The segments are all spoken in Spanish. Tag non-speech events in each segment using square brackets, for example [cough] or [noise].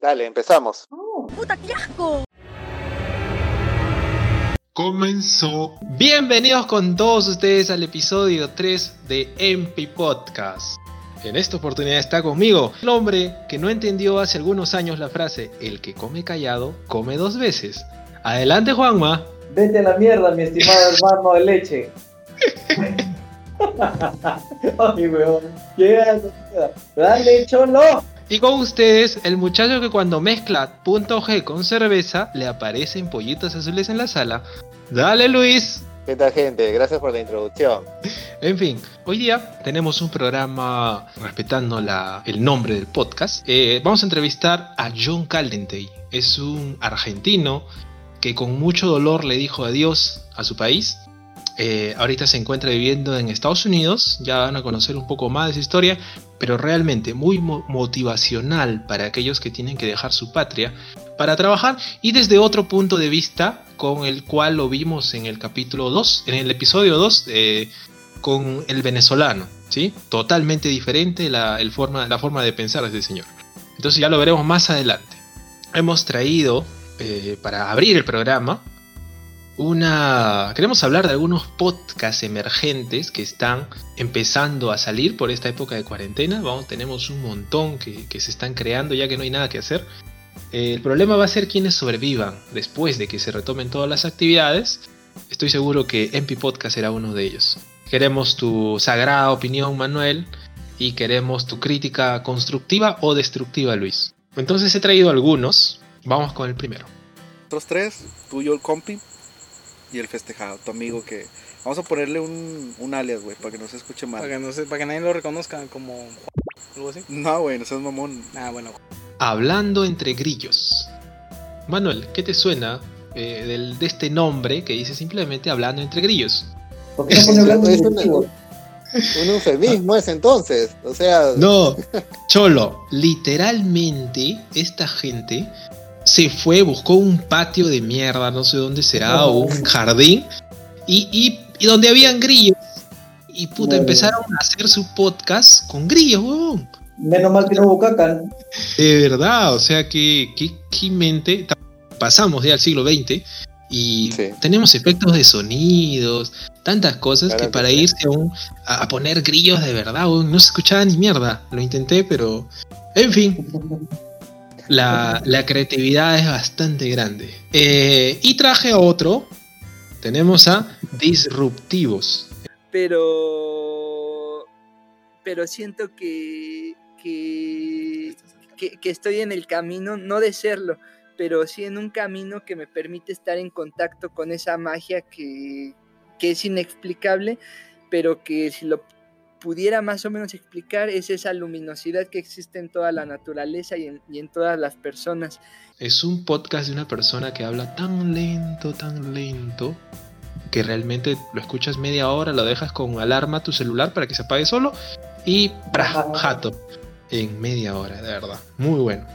Dale, empezamos. ¡Puta, qué asco! Comenzó. Bienvenidos con todos ustedes al episodio 3 de MP Podcast. En esta oportunidad está conmigo el hombre que no entendió hace algunos años la frase el que come callado come dos veces. Adelante Juanma. Vete a la mierda, mi estimado [laughs] hermano de leche. [laughs] [laughs] Ay, weón. Llega Dale, cholo. Y con ustedes, el muchacho que cuando mezcla punto G con cerveza, le aparecen pollitos azules en la sala. Dale Luis. ¿Qué tal gente? Gracias por la introducción. En fin, hoy día tenemos un programa respetando la, el nombre del podcast. Eh, vamos a entrevistar a John Caldentey. Es un argentino que con mucho dolor le dijo adiós a su país. Eh, ahorita se encuentra viviendo en Estados Unidos, ya van a conocer un poco más de su historia, pero realmente muy mo- motivacional para aquellos que tienen que dejar su patria para trabajar y desde otro punto de vista con el cual lo vimos en el capítulo 2, en el episodio 2 eh, con el venezolano, ¿sí? Totalmente diferente la, forma, la forma de pensar de este señor. Entonces ya lo veremos más adelante. Hemos traído eh, para abrir el programa una... Queremos hablar de algunos podcasts emergentes que están empezando a salir por esta época de cuarentena. Vamos, tenemos un montón que, que se están creando ya que no hay nada que hacer. Eh, el problema va a ser quienes sobrevivan después de que se retomen todas las actividades. Estoy seguro que MP Podcast será uno de ellos. Queremos tu sagrada opinión, Manuel, y queremos tu crítica constructiva o destructiva, Luis. Entonces he traído algunos. Vamos con el primero. Nosotros tres, tú, yo, el compi y el festejado, tu amigo que... Vamos a ponerle un, un alias, güey, para que no se escuche Para mal. que, no se, para que nadie lo reconozca como Juan, algo así. No, güey, no seas mamón. Ah, bueno. Hablando entre grillos. Manuel, ¿qué te suena eh, del- de este nombre que dice simplemente hablando entre grillos? ¿Por qué no hablando Es de un, un eufemismo es entonces. O sea, No, Cholo, literalmente esta gente se fue, buscó un patio de mierda, no sé dónde será, o un jardín, y, y- y donde habían grillos. Y puta, Muy bien. empezaron a hacer su podcast con grillos, huevón. Menos mal que no hubo. De verdad, o sea que, que, que mente. Pasamos ya al siglo XX y Sí. tenemos efectos de sonidos, tantas cosas Claro que que para sí. irse a, un- a, poner grillos de verdad, no se escuchaba ni mierda. Lo intenté, pero. En fin, [laughs] la, la creatividad es bastante grande. Eh, y traje otro. Tenemos a Disruptivos. pero pero siento que que, que que estoy en el camino no de serlo pero sí en un camino que me permite estar en contacto con esa magia que, que es inexplicable pero que si lo pudiera más o menos explicar es esa luminosidad que existe en toda la naturaleza y en, y en todas las personas Es un podcast de una persona que habla tan lento, tan lento, que realmente lo escuchas media hora, lo dejas con alarma a tu celular para que se apague solo y ¡pra! Ajá. jato en media hora, de verdad. Muy bueno.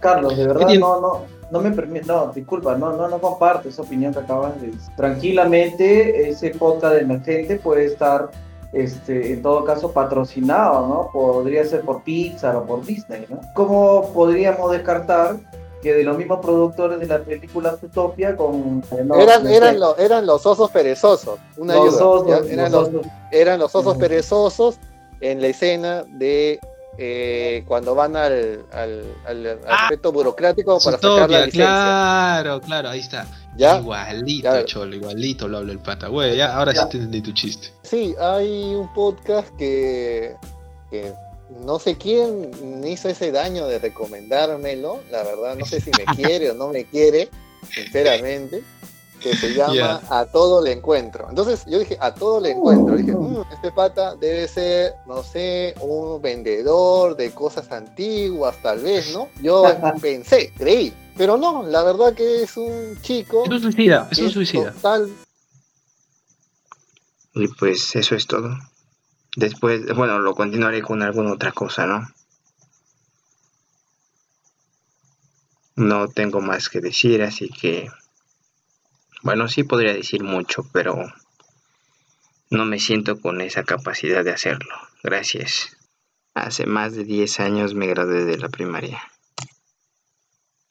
Carlos, de verdad, no, no, no me permite, no, disculpa, no, no, no comparto esa opinión que acabas de decir. Tranquilamente, ese podcast de emergente puede estar, este, en todo caso, patrocinado, ¿no? Podría ser por Pixar o por Disney, ¿no? ¿Cómo podríamos descartar que de los mismos productores de la película Zootopia con... eh, no, eran, no eran, lo- eran los osos perezosos. Una los ayuda. osos. Eran, los eran los osos perezosos en la escena de eh, cuando van al, al, al Ah, aspecto burocrático para sacar la Zootopia, licencia. claro, claro, ahí está. ¿Ya? Igualito, cholo, igualito lo habla el pata. Güey, ya, ahora Ya. sí te entendí tu chiste. Sí, hay un podcast que, que no sé quién hizo ese daño de recomendármelo, la verdad, no sé si me quiere o no me quiere, [laughs] sinceramente, que se llama. A todo le encuentro. Entonces yo dije, a todo le encuentro. Dije, "Mm, este pata debe ser, no sé, un vendedor de cosas antiguas, tal vez, ¿no? Yo [laughs] pensé, creí, pero no, la verdad que es un chico. Es un suicida, es un suicida. Total, Y pues eso es todo. Después, bueno, lo continuaré con alguna otra cosa, ¿no? No tengo más que decir, así que... Bueno, sí podría decir mucho, pero no me siento con esa capacidad de hacerlo. Gracias. Hace más de 10 años me gradué de la primaria.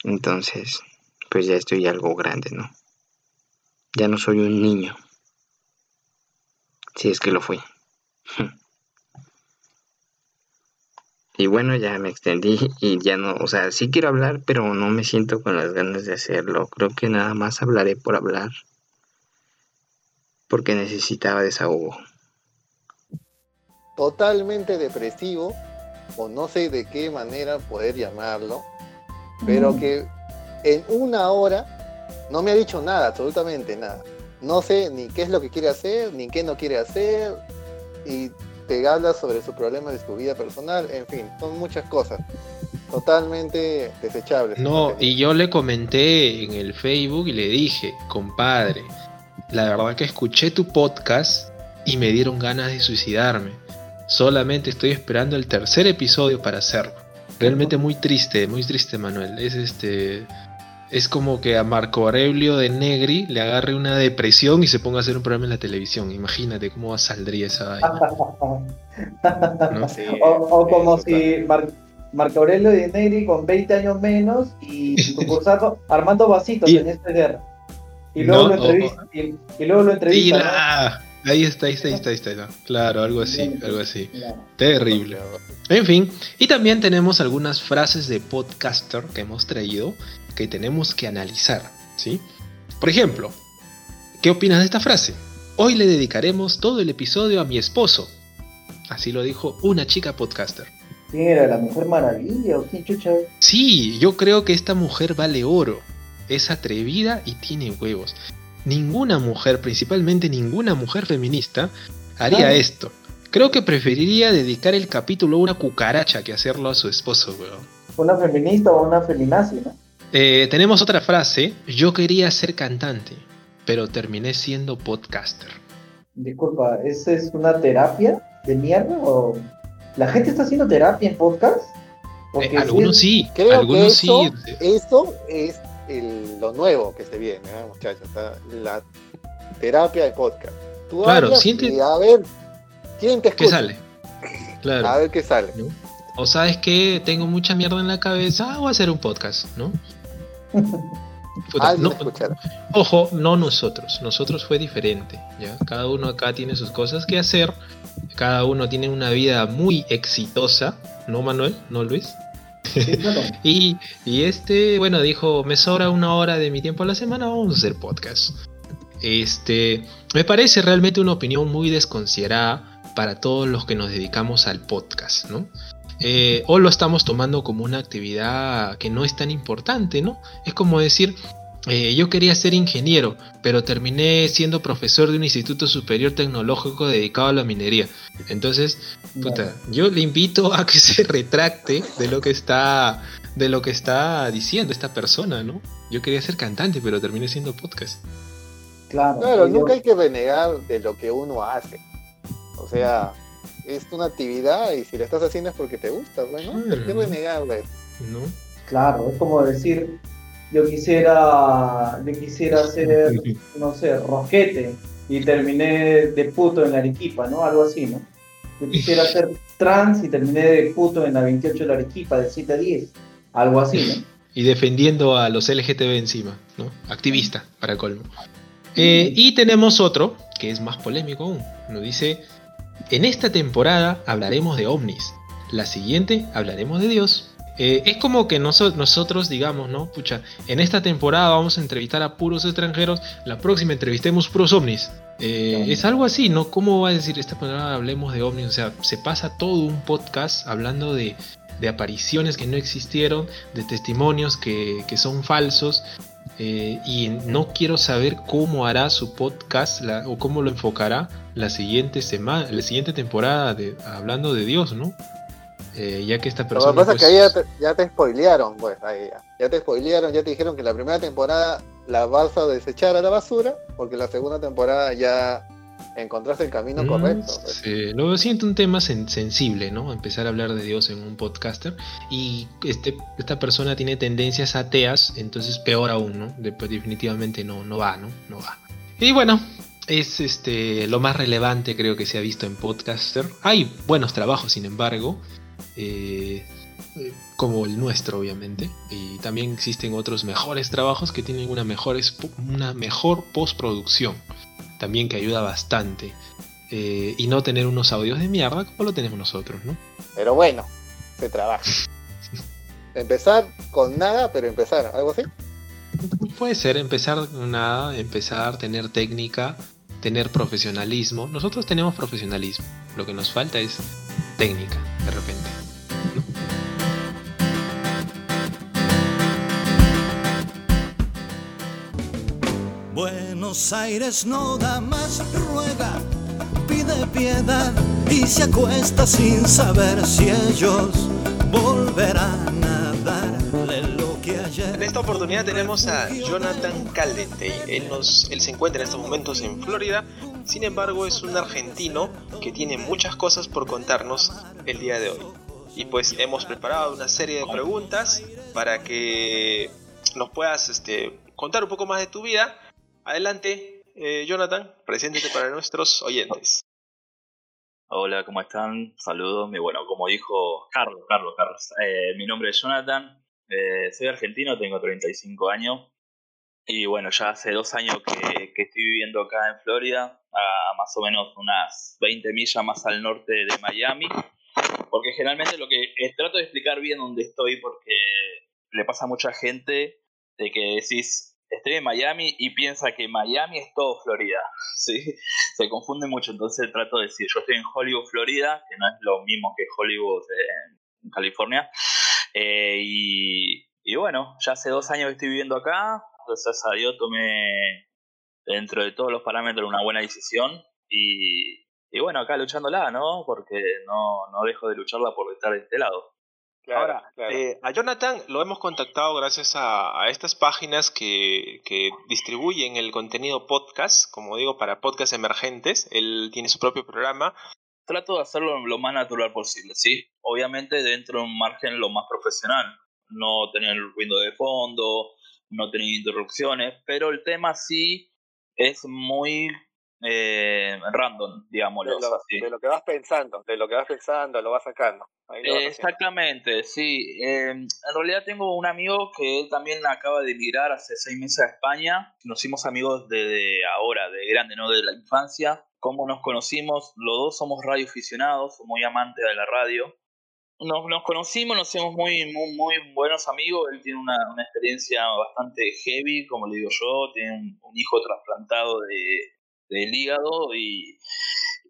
Entonces, pues ya estoy algo grande, ¿no? Ya no soy un niño. Si es que lo fui. [laughs] Y bueno, ya me extendí [laughs] y ya no, o sea, sí quiero hablar, pero no me siento con las ganas de hacerlo. Creo que nada más hablaré por hablar. Porque necesitaba desahogo. Totalmente depresivo, o no sé de qué manera poder llamarlo, pero que en una hora no me ha dicho nada, absolutamente nada. No sé ni qué es lo que quiere hacer, ni qué no quiere hacer, y te habla sobre su problema de su vida personal, en fin, son muchas cosas. Totalmente desechables. No, y yo le comenté en el Facebook y le dije, compadre, la verdad que escuché tu podcast y me dieron ganas de suicidarme. Solamente estoy esperando el tercer episodio para hacerlo. Realmente muy triste, muy triste, Manuel. Es este. Es como que a Marco Aurelio de Negri le agarre una depresión y se ponga a hacer un programa en la televisión. Imagínate cómo saldría esa vaina. [laughs] ¿no? Sí, O, o como si Mar- Marco Aurelio de Negri con 20 años menos y [laughs] concursando Armando Vasitos Y- en esta guerra. Y luego No, lo entrevista. Y, y luego lo entrevista. Ahí está, ahí está, ahí está, ahí está. Claro, algo así, algo así. Terrible. En fin, y también tenemos algunas frases de podcaster que hemos traído que tenemos que analizar, ¿sí? Por ejemplo, ¿qué opinas de esta frase? Hoy le dedicaremos todo el episodio a mi esposo. Así lo dijo una chica podcaster. ¿Quién era? ¿La Mujer Maravilla o quién chucha? Sí, yo creo que esta mujer vale oro. Es atrevida y tiene huevos. Ninguna mujer, principalmente ninguna mujer feminista, haría esto. Creo que preferiría dedicar el capítulo a una cucaracha que hacerlo a su esposo, weón. ¿Una feminista o una feminazi, no? Eh, tenemos otra frase. Yo quería ser cantante, pero terminé siendo podcaster. Disculpa, ¿esa es una terapia de mierda o la gente está haciendo terapia en podcast? Eh, algunos sí, Creo que algunos eso, sí. eso es el- lo nuevo que se viene, ¿eh, muchachos. La terapia de podcast. Tú Claro, siente- y a ver quién te ¿Qué sale? Claro. A ver qué sale. O sabes que tengo mucha mierda en la cabeza, voy a hacer un podcast, ¿no? Puta, no- ojo, no nosotros, nosotros fue diferente, ¿ya? Cada uno acá tiene sus cosas que hacer, cada uno tiene una vida muy exitosa, ¿no Manuel? ¿No Luis? sí, claro. [laughs] Y, y este, bueno, dijo, me sobra una hora de mi tiempo a la semana, vamos a hacer podcast. Este, me parece realmente una opinión muy desconsiderada para todos los que nos dedicamos al podcast, ¿no? Eh, o lo estamos tomando como una actividad que no es tan importante, ¿no? Es como decir, eh, yo quería ser ingeniero, pero terminé siendo profesor de un instituto superior tecnológico dedicado a la minería. Entonces, Puta, yo le invito a que [laughs] se retracte de lo que está de lo que está diciendo esta persona, ¿no? Yo quería ser cantante, pero terminé siendo podcast. Claro, Claro, nunca yo- hay que renegar de lo que uno hace. O sea, es una actividad y si la estás haciendo es porque te gusta, bueno, ¿por qué? ¿no? Claro, es como decir, yo quisiera, yo quisiera ser, [laughs] no sé, roquete y terminé de puto en la Arequipa, ¿no? Algo así, ¿no? Yo quisiera [laughs] ser trans y terminé de puto en la 28 de la Arequipa, de 7 a 10, algo así, ¿no? Y defendiendo a los LGTB encima, ¿no? Activista, para colmo. Eh, y tenemos otro, que es más polémico aún. Nos dice, en esta temporada hablaremos de ovnis. La siguiente hablaremos de Dios. Eh, es como que noso- nosotros digamos, ¿no? Pucha, en esta temporada vamos a entrevistar a puros extranjeros, la próxima entrevistemos puros ovnis. Eh. Es algo así, ¿no? ¿Cómo va a decir esta temporada hablemos de ovnis? O sea, se pasa todo un podcast hablando de, de apariciones que no existieron, de testimonios que, que son falsos. Eh, y no quiero saber cómo hará su podcast la- o cómo lo enfocará la siguiente semana, la siguiente temporada de, hablando de Dios, ¿no? Eh, ya que esta Lo persona. que pasa pues, es que ahí ya te, ya te spoilearon, pues, ahí ya. Ya te spoilearon, ya te dijeron que la primera temporada la vas a desechar a la basura, porque la segunda temporada ya encontraste el camino Mm, correcto. pues. sí, lo siento un tema sen- sensible, ¿no? Empezar a hablar de Dios en un podcaster. Y este, esta persona tiene tendencias ateas, entonces peor aún, ¿no? De- pues, definitivamente no, no va, ¿no? No va. Y bueno, es este lo más relevante creo que se ha visto en podcaster. Hay buenos trabajos, sin embargo. Eh, eh, como el nuestro, obviamente. Y también existen otros mejores trabajos que tienen una mejor, espo- una mejor postproducción. También que ayuda bastante. Eh, y no tener unos audios de mierda como lo tenemos nosotros, ¿no? Pero bueno, se trabaja. Empezar con nada, pero empezar, algo así. Puede ser empezar con nada, empezar, tener técnica, tener profesionalismo. Nosotros tenemos profesionalismo. Lo que nos falta es técnica, de repente. Buenos Aires no da más, ruega, pide piedad y se acuesta sin saber si ellos volverán a darle lo que En ayer. esta oportunidad tenemos a Jonathan Caldentey. Él, él se encuentra en estos momentos en Florida. Sin embargo, es un argentino que tiene muchas cosas por contarnos el día de hoy. Y pues hemos preparado una serie de preguntas para que nos puedas este, contar un poco más de tu vida. Adelante, eh, Jonathan, preséntate para nuestros oyentes. Hola, ¿cómo están? Saludos. Bueno, como dijo Carlos, Carlos, Carlos. eh, mi nombre es Jonathan. eh, soy argentino, tengo 35 años. Y bueno, ya hace dos años que, estoy viviendo acá en Florida, a más o menos unas 20 millas más al norte de Miami. Porque generalmente lo que trato de explicar bien dónde estoy, porque le pasa a mucha gente de que decís, estoy en Miami y piensa que Miami es todo Florida. [laughs] ¿sí? se confunde mucho, entonces trato de decir, yo estoy en Hollywood, Florida, que no es lo mismo que Hollywood en California, Eh, y, y bueno, ya hace dos años que estoy viviendo acá, gracias a Dios tomé dentro de todos los parámetros una buena decisión y, y bueno, acá luchándola, ¿no? Porque no, no dejo de lucharla por estar de este lado. Ahora, eh, a Jonathan lo hemos contactado gracias a, a estas páginas que, que distribuyen el contenido podcast, como digo, para podcast emergentes. Él tiene su propio programa. Trato de hacerlo lo más natural posible, ¿sí? Obviamente dentro de un margen lo más profesional. No tener ruido de fondo, no tener interrupciones, pero el tema sí es muy eh, random, De digámoslo lo, así. de lo que vas pensando, de lo que vas pensando, lo vas sacando. Ahí lo vas haciendo. Exactamente, sí. Eh, en realidad tengo un amigo que él también acaba de emigrar hace seis meses a España. Nos hicimos amigos desde ahora, de grande, no de la infancia. ¿Cómo nos conocimos? Los dos somos radioaficionados, somos muy amantes de la radio. Nos, nos conocimos, nos hicimos muy, muy, muy buenos amigos. Él tiene una, una experiencia bastante heavy, como le digo yo. Tiene un, un hijo trasplantado de, del hígado y,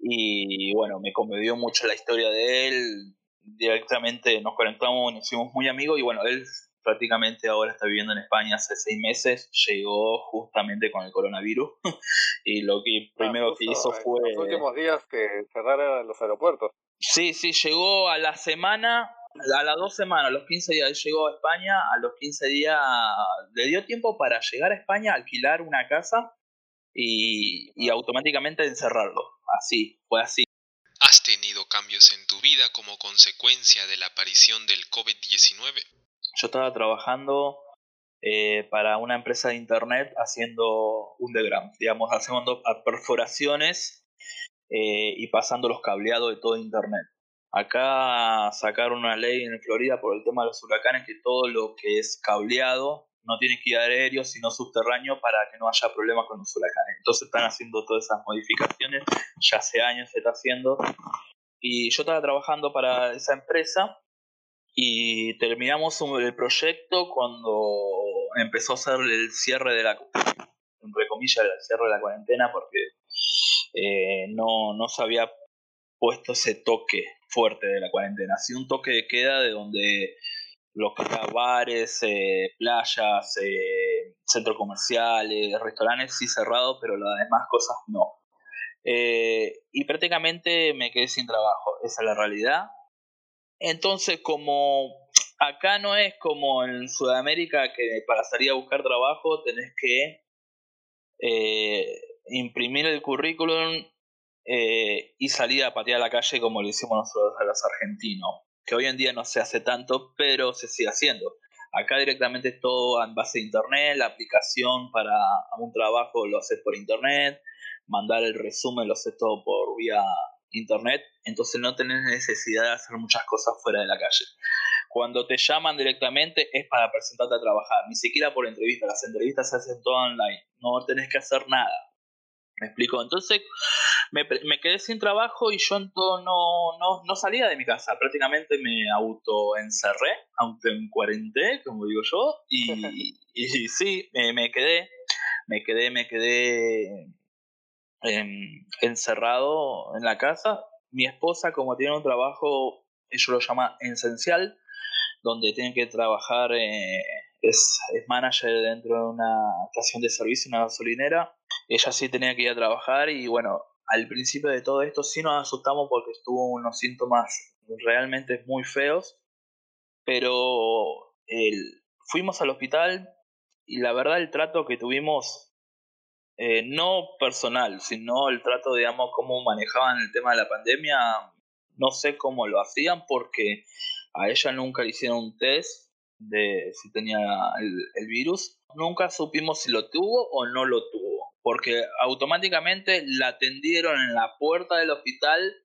y bueno, me conmovió mucho la historia de él. Directamente nos conectamos, nos hicimos muy amigos y bueno, él prácticamente ahora está viviendo en España hace seis meses, llegó justamente con el coronavirus [laughs] y lo que primero Ah, que justo, hizo en fue... Los últimos días que cerraron los aeropuertos. Sí, sí, llegó a la semana, a las dos semanas, a los 15 días, él llegó a España, a los 15 días le dio tiempo para llegar a España, alquilar una casa y, y automáticamente encerrarlo. Así, fue así. ¿Has tenido cambios en tu vida como consecuencia de la aparición del COVID-19? Yo estaba trabajando eh, para una empresa de internet haciendo underground, digamos, haciendo perforaciones eh, y pasando los cableados de todo internet. Acá sacaron una ley en Florida por el tema de los huracanes que todo lo que es cableado no tiene que ir aéreo sino subterráneo para que no haya problemas con los huracanes. Entonces están haciendo todas esas modificaciones, ya hace años se está haciendo. Y yo estaba trabajando para esa empresa y terminamos el proyecto cuando empezó a hacer el cierre de la entre comillas el cierre de la cuarentena porque eh, no, no se había puesto ese toque fuerte de la cuarentena, así un toque de queda de donde los que eran bares, eh, playas, eh, centros comerciales, restaurantes sí cerrados, pero las demás cosas no. Eh, y prácticamente me quedé sin trabajo, esa es la realidad. Entonces, como acá no es como en Sudamérica que para salir a buscar trabajo tenés que imprimir el currículum y salir a patear la calle como lo hicimos nosotros a los argentinos, que hoy en día no se hace tanto, pero se sigue haciendo. Acá directamente es todo en base de internet, la aplicación para un trabajo lo haces por internet, mandar el resumen lo haces todo por vía internet, entonces no tenés necesidad de hacer muchas cosas fuera de la calle. Cuando te llaman directamente es para presentarte a trabajar, ni siquiera por entrevista, las entrevistas se hacen todo online, no tenés que hacer nada. ¿Me explico? Entonces me, me quedé sin trabajo y yo no, no, no salía de mi casa. Prácticamente me autoencerré, cuarentena, como digo yo. Y, [laughs] y sí, me, me, quedé, me quedé, me quedé em, encerrado en la casa. Mi esposa, como tiene un trabajo, ellos lo llama esencial, donde tienen que trabajar, eh, es, es manager dentro de una estación de servicio, una gasolinera ella sí tenía que ir a trabajar y bueno, al principio de todo esto sí nos asustamos porque estuvo unos síntomas realmente muy feos, pero el, fuimos al hospital y la verdad el trato que tuvimos, eh, no personal, sino el trato, digamos, cómo manejaban el tema de la pandemia, no sé cómo lo hacían porque a ella nunca le hicieron un test de si tenía el virus, nunca supimos si lo tuvo o no lo tuvo porque automáticamente la atendieron en la puerta del hospital,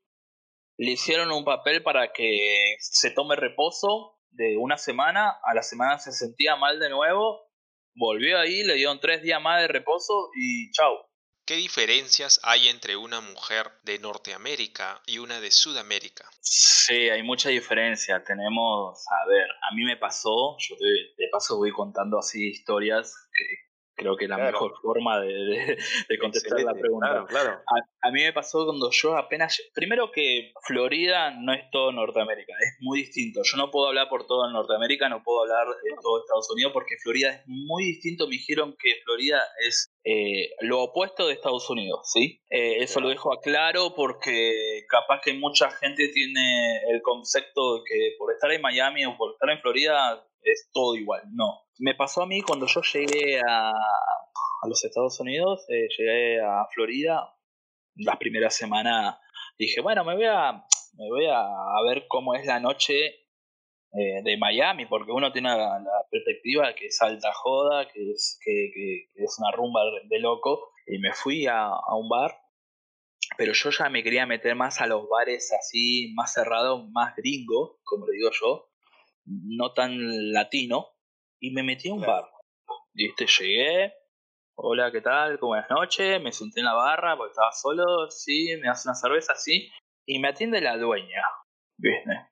le hicieron un papel para que se tome reposo de una semana, a la semana se sentía mal de nuevo, volvió ahí, le dieron tres días más de reposo y chao. ¿Qué diferencias hay entre una mujer de Norteamérica y una de Sudamérica? Sí, hay mucha diferencia. Tenemos, a ver, a mí me pasó, yo de paso voy contando así historias Creo que la mejor forma de, de, contestar la pregunta. Claro, A, mí me pasó cuando yo apenas. Primero que Florida no es todo Norteamérica, es muy distinto. Yo no puedo hablar por todo Norteamérica, no puedo hablar de todo Estados Unidos porque Florida es muy distinto. Me dijeron que Florida es eh, lo opuesto de Estados Unidos, ¿sí? Eh, eso lo dejo a claro porque capaz que mucha gente tiene el concepto de que por estar en Miami o por estar en Florida es todo igual. No. Me pasó a mí cuando yo llegué a, a los Estados Unidos, eh, llegué a Florida, las primeras semanas dije, bueno, me voy a, me voy a, ver cómo es la noche eh, de Miami, porque uno tiene la, perspectiva de que es alta joda, que es, que, es una rumba de loco, y me fui a, a un bar pero yo ya me quería meter más a los bares así, más cerrados, más gringo, como le digo yo, no tan latino, y me metí a un bar. ¿Viste? Llegué, hola, ¿qué tal? Buenas noches, me senté en la barra porque estaba solo, sí, me hace una cerveza, sí, y me atiende la dueña, ¿viste?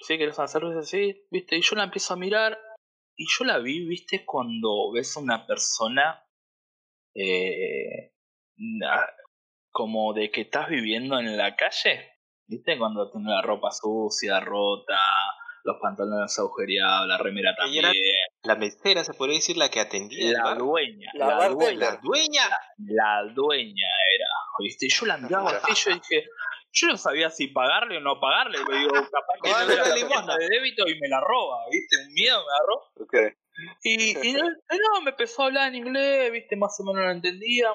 Sí, ¿querés una cerveza? Sí, ¿viste? Y yo la empiezo a mirar, y yo la vi, ¿viste? Cuando ves a una persona eh, como de que estás viviendo en la calle, ¿viste? Cuando tiene la ropa sucia, rota, los pantalones agujereados, la remera también. la mesera, se podría decir, la que atendía. La dueña. La, dueña. La dueña. La dueña era. ¿Viste? Yo la miraba así, yo dije, yo no sabía si pagarle o no pagarle. Me digo, capaz que no era la de débito y me la roba, ¿viste? Un miedo me agarró. Okay. Y, y no, no, me empezó a hablar en inglés, ¿viste? Más o menos lo entendía.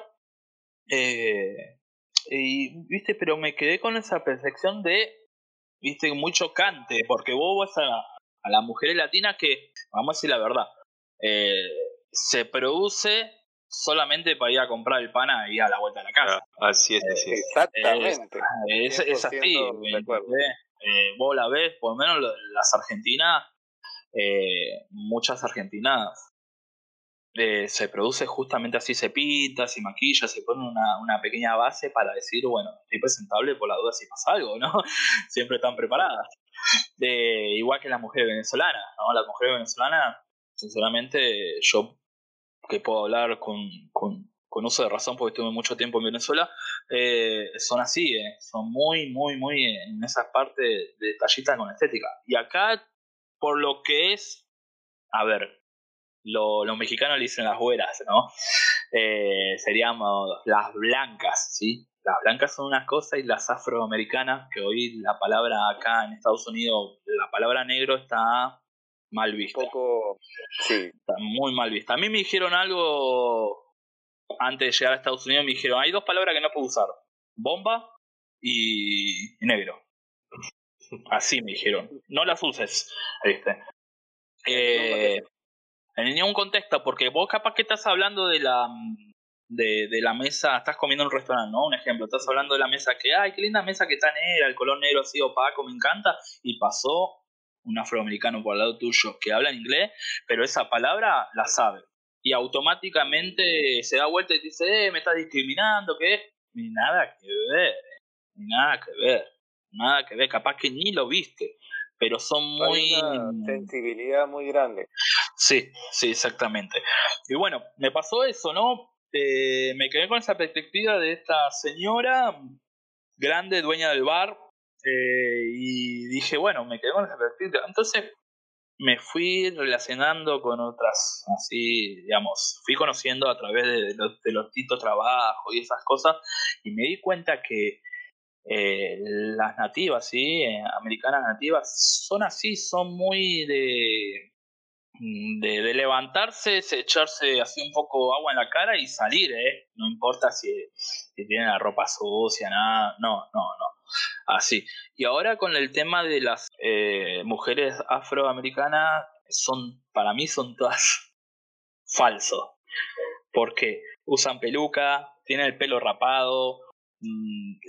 Eh, y, ¿viste? Pero me quedé con esa percepción de viste, muy chocante, porque vos vas a, a las mujeres latinas que, vamos a decir la verdad, eh, se produce solamente para ir a comprar el pan y a la vuelta de la casa. Ah, así es, así es. Exactamente. Es, es, así. Eh, vos la ves, por lo menos las argentinas, eh, muchas argentinas se produce justamente así, se pinta, se maquilla, se pone una, una, pequeña base para decir, bueno, estoy presentable por la duda si pasa algo, ¿no? [laughs] Siempre están preparadas. Igual que las mujeres venezolanas, ¿no? Las mujeres venezolanas, sinceramente, yo que puedo hablar con, con, uso de razón porque estuve mucho tiempo en Venezuela, eh, son así, eh, son muy, muy, muy en esa parte de detallistas con estética. Y acá, por lo que es, a ver, los mexicanos le dicen las güeras, ¿no? Eh, seríamos las blancas, ¿sí? Las blancas son unas cosas y las afroamericanas, que hoy la palabra acá en Estados Unidos, la palabra negro está mal vista. Un poco, sí. Está muy mal vista. A mí me dijeron algo antes de llegar a Estados Unidos, me dijeron, hay dos palabras que no puedo usar, bomba y negro. Así me dijeron, no las uses, ¿viste? Eh, en ningún contexto, porque vos capaz que estás hablando de la de, de, la mesa, estás comiendo en un restaurante, ¿no? Un ejemplo, estás hablando de la mesa que, ay, qué linda mesa que está negra, el color negro así opaco, me encanta, y pasó un afroamericano por al lado tuyo que habla inglés, pero esa palabra la sabe. Y automáticamente se da vuelta y dice, eh, me estás discriminando, ¿qué? Ni nada que ver, ni nada que ver, nada que ver, capaz que ni lo viste, pero son muy... Hay una sensibilidad muy grande. Sí, sí, exactamente. Y bueno, me pasó eso, ¿no? Eh, me quedé con esa perspectiva de esta señora grande, dueña del bar, eh, y dije, bueno, me quedé con esa perspectiva. Entonces me fui relacionando con otras, así, digamos, fui conociendo a través de, los, de los distintos trabajos y esas cosas, y me di cuenta que eh, las nativas, ¿sí? Eh, americanas nativas, son así, son muy de, de, de, levantarse, echarse así un poco agua en la cara y salir, ¿eh? No importa si, si tienen la ropa sucia, nada, no, no, no. Así. Y ahora con el tema de las mujeres afroamericanas, son, para mí son todas [laughs] falsos. Porque usan peluca, tienen el pelo rapado,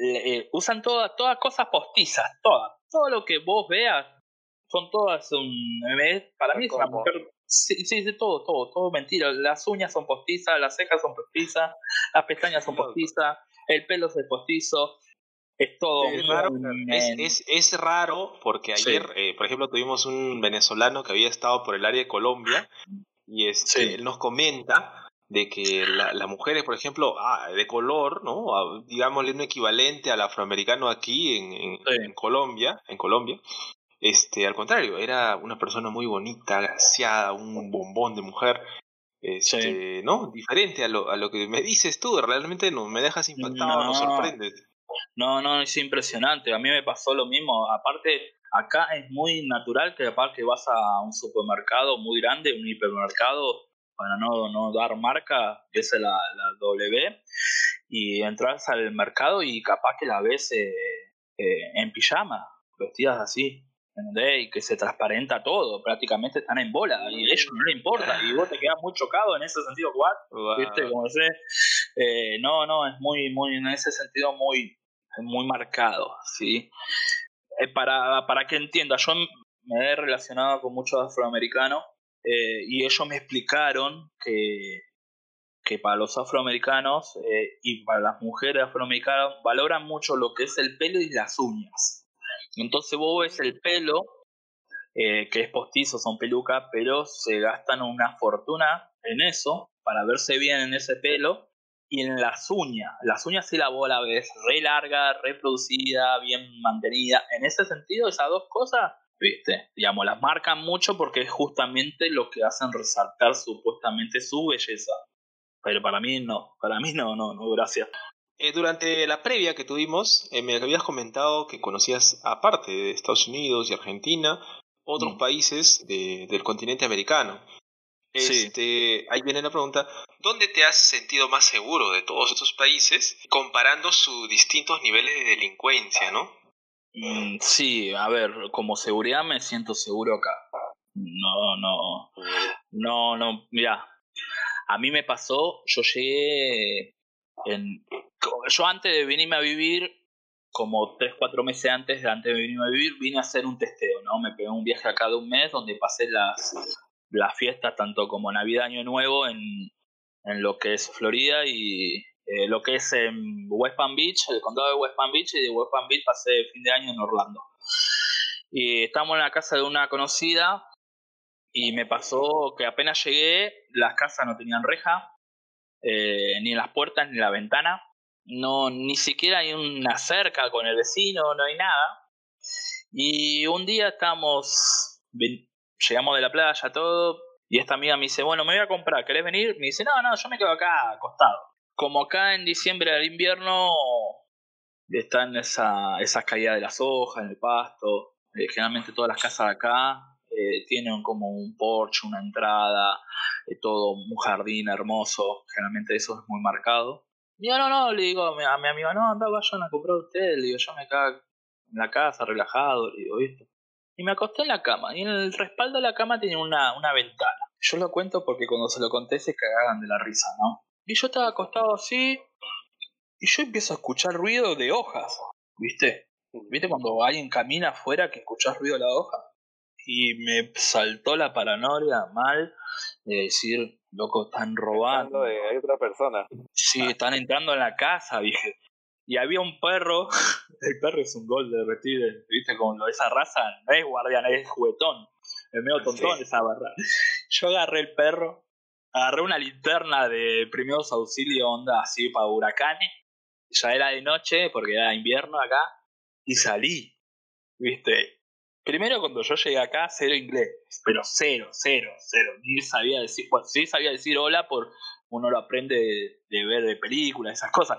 eh, usan todas, todas cosas postizas, todas. Todo lo que vos veas son todas un para mí es una mujer sí, sí, sí, todo, todo, todo mentira. Las uñas son postizas, las cejas son postizas, las pestañas son postizas, el pelo es postizo, es todo es raro, es, es, es, raro porque ayer, sí. eh, por ejemplo, tuvimos un venezolano que había estado por el área de Colombia y este, sí. él nos comenta de que la, las mujeres, por ejemplo, ah, de color, ¿no? Ah, digámosle un equivalente al afroamericano aquí en, en, sí. en Colombia, en Colombia, este, al contrario, era una persona muy bonita, graciada, un bombón de mujer, este, sí. ¿no? Diferente a lo, a lo que me dices tú, realmente no me dejas impactado, no, sorprendes. No, no, es impresionante, a mí me pasó lo mismo, aparte acá es muy natural que aparte que vas a un supermercado muy grande, un hipermercado, para no, no dar marca, que es la, la W, y entras al mercado y capaz que la ves eh, eh, en pijama, vestidas así, ¿entendés? Y que se transparenta todo, prácticamente están en bola y a ellos no les importa y vos te quedas muy chocado en ese sentido, ¿what? Wow. ¿Viste? Como eh, no, no, es muy, muy, en ese sentido muy, muy marcado, ¿sí? Eh, para, para que entienda, yo me he relacionado con muchos afroamericanos eh, y ellos me explicaron que, que para los afroamericanos eh, y para las mujeres afroamericanas valoran mucho lo que es el pelo y las uñas. Entonces vos ves el pelo, eh, que es postizo, son pelucas, pero se gastan una fortuna en eso, para verse bien en ese pelo, y en las uñas. Las uñas sí la vos la ves re larga, reproducida, bien mantenida. En ese sentido, esas dos cosas, viste, digamos, las marcan mucho porque es justamente lo que hacen resaltar supuestamente su belleza. Pero para mí no, para mí no, no, no, gracias. Eh, durante la previa que tuvimos, eh, me habías comentado que conocías, aparte de Estados Unidos y Argentina, otros mm. países de, del continente americano. Este, sí. Ahí viene la pregunta, ¿dónde te has sentido más seguro de todos estos países comparando sus distintos niveles de delincuencia, no? Mm, sí, a ver, como seguridad me siento seguro acá. No, no, no, no, mira, a mí me pasó, yo llegué en, yo antes de venirme a vivir, como 3, 4 meses antes, antes de venirme a vivir, vine a hacer un testeo, ¿no? Me pegué un viaje acá de un mes donde pasé las, las fiestas, tanto como Navidad, Año Nuevo, en, en lo que es Florida y eh, lo que es en West Palm Beach, el condado de West Palm Beach, y de West Palm Beach pasé fin de año en Orlando. Y estábamos en la casa de una conocida y me pasó que apenas llegué, las casas no tenían reja, eh, ni las puertas ni la ventana no ni siquiera hay una cerca con el vecino, no hay nada. Y un día estamos, llegamos de la playa, todo, y esta amiga me dice, bueno, me voy a comprar, ¿querés venir? Me dice, no, no, yo me quedo acá acostado. Como acá en diciembre del invierno están esa, esas caídas de las hojas en el pasto, eh, generalmente todas las casas de acá eh, tienen como un porche, una entrada, eh, todo un jardín hermoso, generalmente eso es muy marcado. Y yo no, no, le digo a mi, a mi amigo, no, anda, vayan a comprar ustedes, le digo, yo me cago en la casa, relajado, le digo, ¿viste? Y me acosté en la cama, y en el respaldo de la cama tenía una, una ventana. Yo lo cuento porque cuando se lo conté se cagaban de la risa, ¿no? Y yo estaba acostado así, y yo empiezo a escuchar ruido de hojas, ¿viste? ¿Viste cuando alguien camina afuera que escuchás ruido de la hoja? y me saltó la paranoia mal de decir, loco, están robando. De hay otra persona. Sí, están entrando en la casa, dije. Y había un perro, [laughs] el perro es un gol de retrieve, viste, de esa raza, no es guardián, es juguetón, es medio tontón Sí. esa barra. Yo agarré el perro, agarré una linterna de primeros auxilios onda así para huracanes, ya era de noche porque era invierno acá, y salí, viste. Primero cuando yo llegué acá, cero inglés, pero cero, cero, cero. Ni sabía decir, bueno, sí sabía decir hola por uno lo aprende de, de ver de películas, esas cosas.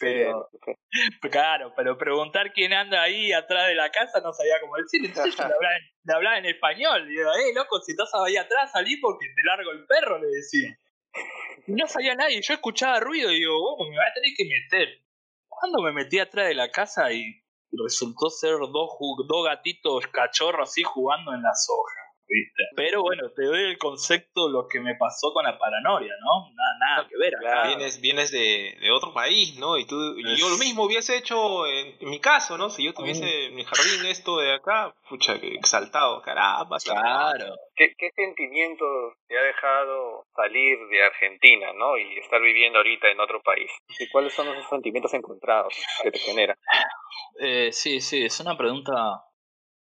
Pero, [laughs] claro, pero preguntar quién anda ahí atrás de la casa no sabía cómo decir. Entonces yo le hablaba, en- le hablaba en español. Le digo, eh, loco, si estás ahí atrás, salí porque te largo el perro, le decía. Y no sabía nadie. Yo escuchaba ruido y digo, oh, me va a tener que meter. Cuando me metí atrás de la casa y resultó ser dos, dos gatitos cachorros así jugando en las hojas. ¿Viste? Pero bueno, te doy el concepto de lo que me pasó con la paranoia, ¿no? Nada, nada que ver acá. Vienes, vienes de, de otro país, ¿no? Y tú, y yo lo mismo hubiese hecho en, en mi caso, ¿no? Si yo tuviese en mi jardín esto de acá, pucha, que exaltado, caramba. Claro. ¿Qué, ¿Qué sentimientos te ha dejado salir de Argentina, ¿no? Y estar viviendo ahorita en otro país? ¿Y cuáles son esos sentimientos encontrados que te genera? Eh, sí, sí, es una pregunta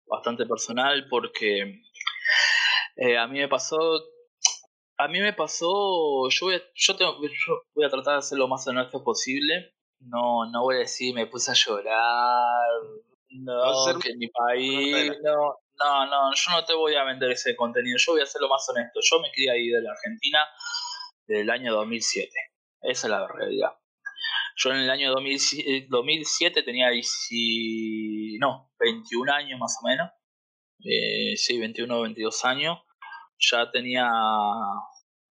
bastante personal porque eh, a mí me pasó, a mí me pasó, yo voy a, yo tengo, yo voy a tratar de ser lo más honesto posible. No, no voy a decir me puse a llorar, no, ser- que en mi país, no, no, no, yo no te voy a vender ese contenido. Yo voy a ser lo más honesto. Yo me quería ir de la Argentina del año 2007. Esa es la realidad. Yo en el año 2007, 2007 tenía 10 no, 21 años más o menos. Eh, sí, 21 o 22 años. Ya tenía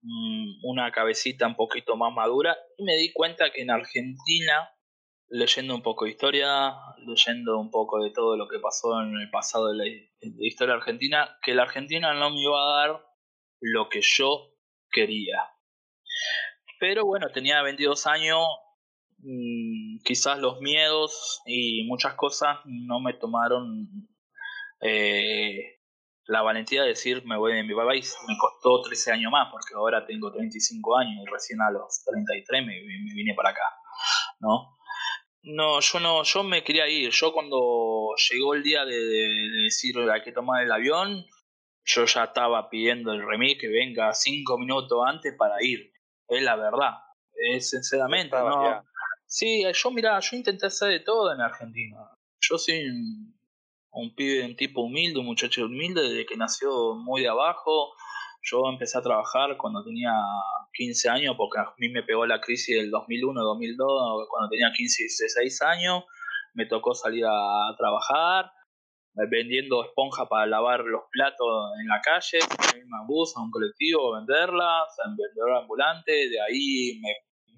mm, una cabecita un poquito más madura y me di cuenta que en Argentina, leyendo un poco de historia, leyendo un poco de todo lo que pasó en el pasado de la, de la historia argentina, que la Argentina no me iba a dar lo que yo quería. Pero bueno, tenía 22 años, mm, quizás los miedos y muchas cosas no me tomaron eh, la valentía de decir me voy de mi país. Me costó 13 años más porque ahora tengo 35 años y recién a los 33 me, me vine para acá, ¿no? No, yo no, yo me quería ir. Yo cuando llegó el día de, de- de decir hay que tomar el avión, yo ya estaba pidiendo el remix que venga cinco minutos antes para ir. Es la verdad. Es sinceramente, no. ya. Sí, yo mira, yo intenté hacer de todo en Argentina. Yo soy un, pibe, un tipo humilde, un muchacho humilde desde que nació muy de abajo. Yo empecé a trabajar cuando tenía 15 años, porque a mí me pegó la crisis del 2001-2002, cuando tenía 15 y 16 años. Me tocó salir a trabajar, eh, vendiendo esponja para lavar los platos en la calle, en bus, a un colectivo, venderlas, en vendedor ambulante. De ahí me,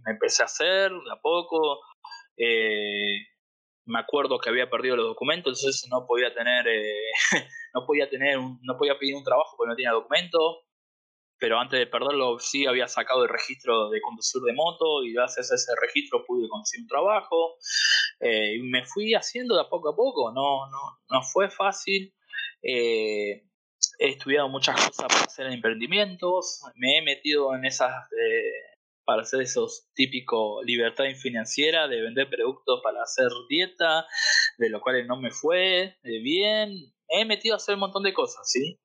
me empecé a hacer de a poco. Eh, me acuerdo que había perdido los documentos, entonces no podía tener, eh, [laughs] no podía tener, un- no podía pedir un trabajo porque no tenía documentos. Pero antes de perderlo sí había sacado el registro de conducir de moto y gracias a ese registro pude conseguir un trabajo. Eh, y me fui haciendo de poco a poco, no, no, no fue fácil. Eh, he estudiado muchas cosas para hacer emprendimientos, me he metido en esas, eh, para hacer esos típicos libertad financiera de vender productos para hacer dieta, de lo cual no me fue eh, bien. He metido a hacer un montón de cosas, ¿sí?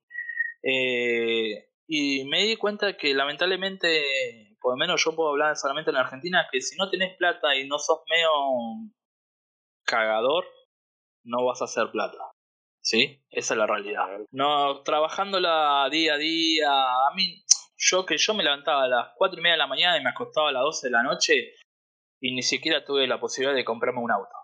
Eh, y me di cuenta que lamentablemente, por lo menos yo puedo hablar solamente en Argentina, que si no tenés plata y no sos medio cagador, no vas a hacer plata. ¿Sí? Esa es la realidad. No, trabajándola día a día, a mí, yo que yo me levantaba a las 4 y media de la mañana y me acostaba a las 12 de la noche y ni siquiera tuve la posibilidad de comprarme un auto.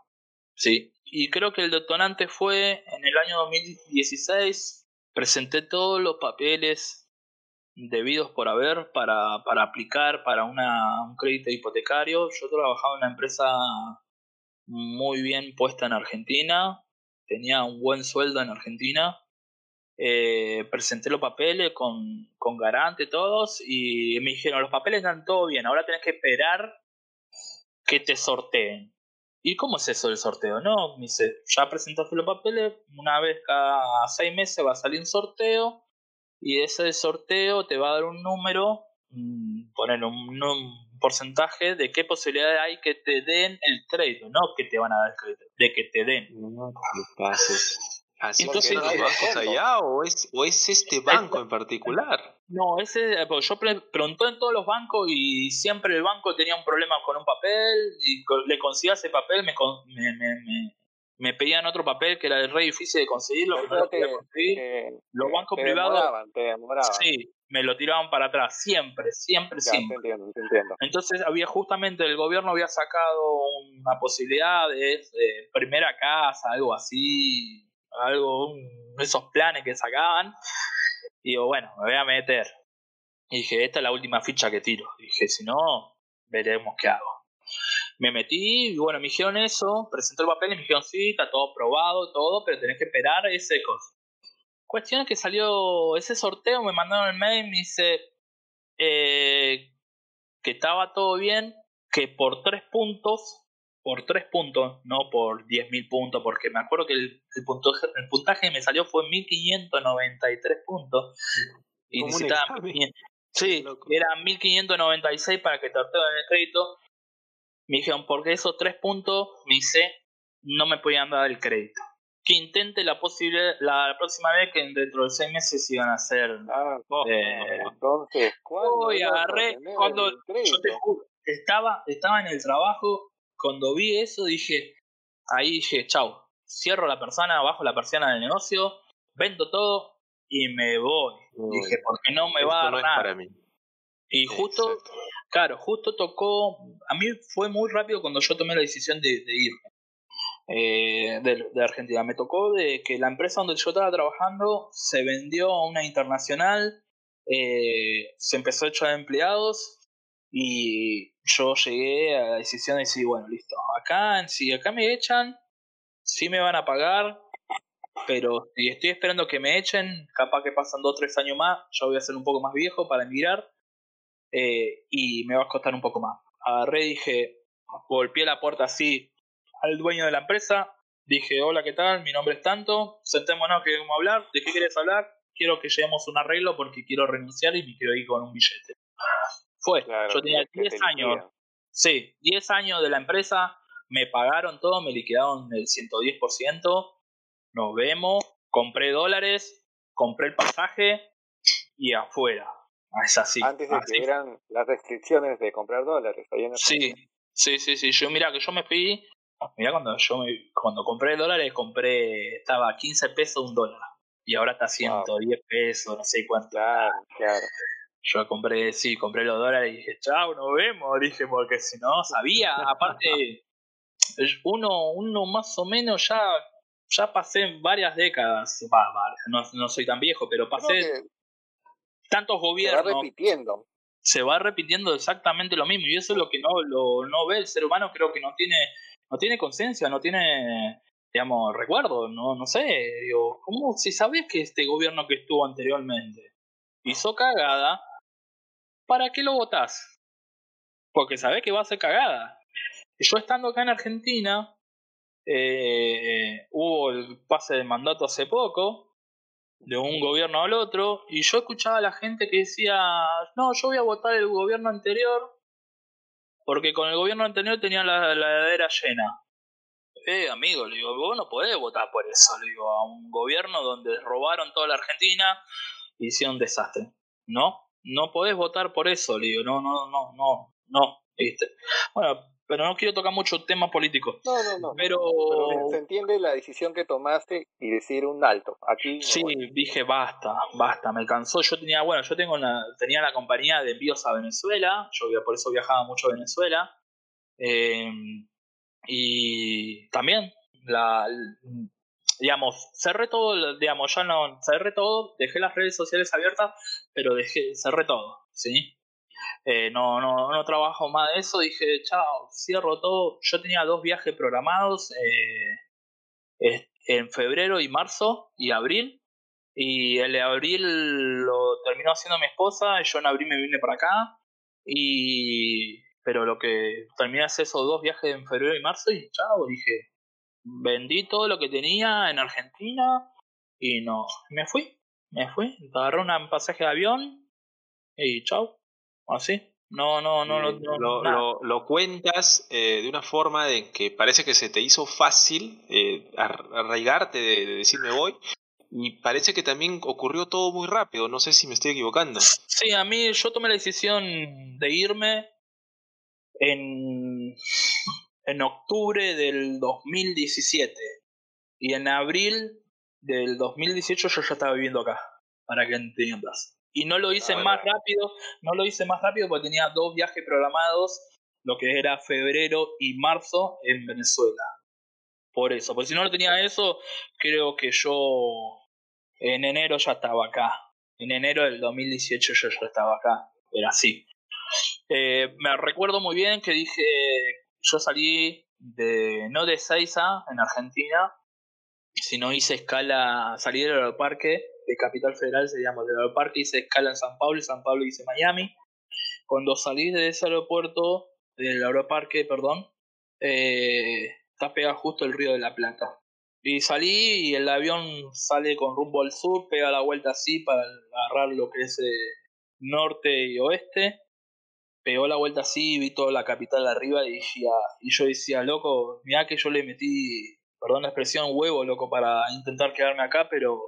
Sí. Y creo que el detonante fue en el año 2016, presenté todos los papeles debidos por haber para, para aplicar para una, un crédito hipotecario. Yo trabajaba en una empresa muy bien puesta en Argentina, tenía un buen sueldo en Argentina. Eh, presenté los papeles con, con garante todos y me dijeron los papeles están todo bien, ahora tenés que esperar que te sorteen. ¿y cómo es eso del sorteo? No, me dice, ya presentaste los papeles, una vez cada seis meses va a salir un sorteo y ese sorteo te va a dar un número, mm, poner un, porcentaje de qué posibilidades hay que te den el crédito, no que te van a dar el crédito, de que te den. No pases. ¿Así Entonces, los eh, bancos allá o es, o es este banco en particular? No, ese, eh, pues yo pre- pregunté en todos los bancos y siempre el banco tenía un problema con un papel y co- le conseguía ese papel, me, con- me, me, me, me pedían otro papel que era re difícil de conseguirlo, que no lo podía conseguir. Eh, Los te- bancos te privados, demoraban, te demoraban. sí, me lo tiraban para atrás, siempre, siempre, Ya, te siempre. entiendo, te entiendo. Entonces había justamente el gobierno había sacado una posibilidad de, de primera casa, algo así, algo, esos planes que sacaban. Y digo, bueno, me voy a meter. Y dije, esta es la última ficha que tiro. Dije, si no, veremos qué hago. Me metí y bueno, me dijeron eso, presenté el papel y me dijeron, sí, está todo probado, todo, pero tenés que esperar ese cosa. Cuestión es que salió ese sorteo, me mandaron el mail me dice eh, que estaba todo bien, que por tres puntos, por tres puntos, no por 10.000 puntos, porque me acuerdo que el, el, puntaje, el puntaje que me salió fue 1.593 puntos. Y necesitaba examen. 1.500 [laughs] Sí, era 1596 para que te obtengan el crédito. Me dijeron, porque esos tres puntos, me dice, no me podían dar el crédito. Que intente la posibilidad, la próxima vez que dentro de seis meses iban a hacer. Ah, eh, entonces, ¿cuándo a agarré, cuando yo te juro, estaba, estaba en el trabajo, cuando vi eso dije, ahí dije, chau, cierro la persona, bajo la persiana del negocio, vendo todo y me voy. Uy, dije, porque no me va a dar no es nada. para mí. Y justo, Exacto. claro, justo tocó, a mí fue muy rápido cuando yo tomé la decisión de, de irme eh, de, de Argentina. Me tocó de que la empresa donde yo estaba trabajando se vendió a una internacional, eh, se empezó a echar empleados y yo llegué a la decisión de decir, bueno, listo, acá, si acá me echan, sí me van a pagar, pero estoy esperando que me echen, capaz que pasan dos o tres años más, yo voy a ser un poco más viejo para emigrar eh, y me va a costar un poco más. Agarré dije, golpeé la puerta así al dueño de la empresa, dije, hola, ¿qué tal? Mi nombre es tanto, sentémonos que vamos a hablar, ¿de qué quieres hablar? Quiero que lleguemos a un arreglo porque quiero renunciar y me quiero ir con un billete. Fue, Claro, yo tenía que- que te 10 años, sí, 10 años de la empresa, me pagaron todo, me liquidaron el 110%, nos vemos, compré dólares, compré el pasaje y afuera. Es así. Antes de así que hubieran las restricciones de comprar dólares. ahí en Sí, sí, sí, sí. Yo mira que yo me fui, mira cuando yo me, cuando compré dólares compré estaba a 15 pesos un dólar y ahora está a 110 pesos, no sé cuánto. Claro, claro. Yo compré, sí, compré los dólares y dije, chao, nos vemos, dije, porque si no sabía, aparte uno uno más o menos ya ya pasé varias décadas, va, va, no, no soy tan viejo, pero pasé tantos se va gobiernos repitiendo. se va repitiendo exactamente lo mismo y eso es lo que no lo no ve el ser humano creo que no tiene no tiene conciencia no tiene digamos recuerdo no no sé digo cómo si sabes que este gobierno que estuvo anteriormente hizo cagada para qué lo votás porque sabés que va a ser cagada. Yo estando acá en Argentina eh, hubo el pase de mandato hace poco de un gobierno al otro y yo escuchaba a la gente que decía no yo voy a votar el gobierno anterior porque con el gobierno anterior tenía la, la llena eh amigo le digo vos no podés votar por eso le digo a un gobierno donde robaron toda la Argentina y hicieron un desastre no no podés votar por eso le digo no no no no no ¿viste? bueno pero no quiero tocar mucho temas políticos No, no, no. pero Pero se entiende la decisión que tomaste y decir un alto. Aquí Sí, dije basta, basta, me cansó. Yo tenía, bueno, yo tengo una, tenía la compañía de envíos a Venezuela, yo por eso viajaba mucho a Venezuela. Eh, y también, la, digamos, cerré todo, digamos, ya no, cerré todo, dejé las redes sociales abiertas, pero dejé, cerré todo, ¿sí? Eh, no, no, no trabajo más de eso, dije, chao, cierro todo. Yo tenía dos viajes programados. Eh, es- en febrero y marzo y abril. Y el de abril lo terminó haciendo mi esposa. Yo en abril me vine para acá. Y Pero lo que terminé hacer esos dos viajes en febrero y marzo y chao, dije, vendí todo lo que tenía en Argentina y no, me fui, me fui, agarré un pasaje de avión y chao, así. No, no, no, no, no, lo, lo- lo cuentas eh, de una forma de que parece que se te hizo fácil eh, ar- arraigarte de, de decir me voy y parece que también ocurrió todo muy rápido, no sé si me estoy equivocando. Sí, a mí yo tomé la decisión de irme en, en octubre del 2017 y en abril del 2018 yo ya estaba viviendo acá, para que entiendas. Y no lo hice Ah, más bueno. rápido, no lo hice más rápido porque tenía dos viajes programados, lo que era febrero y marzo en Venezuela. Por eso, porque si no lo tenía eso, creo que yo en enero ya estaba acá. En enero del 2018 yo ya estaba acá. Era así. Eh, me recuerdo muy bien que dije, yo salí de, no de Seiza, en Argentina, sino hice escala, salí del aeroparque de Capital Federal, se llama del aeroparque, hice escala en San Pablo, y San Pablo hice Miami. Cuando salí de ese aeropuerto, del aeroparque, perdón, eh, está pegado justo el río de la Plata. Y salí y el avión sale con rumbo al sur, pega la vuelta así para agarrar lo que es eh, norte y oeste. Pegó la vuelta así, vi toda la capital arriba y, decía, y yo decía, loco, mirá que yo le metí, perdón la expresión, huevo, loco, para intentar quedarme acá, pero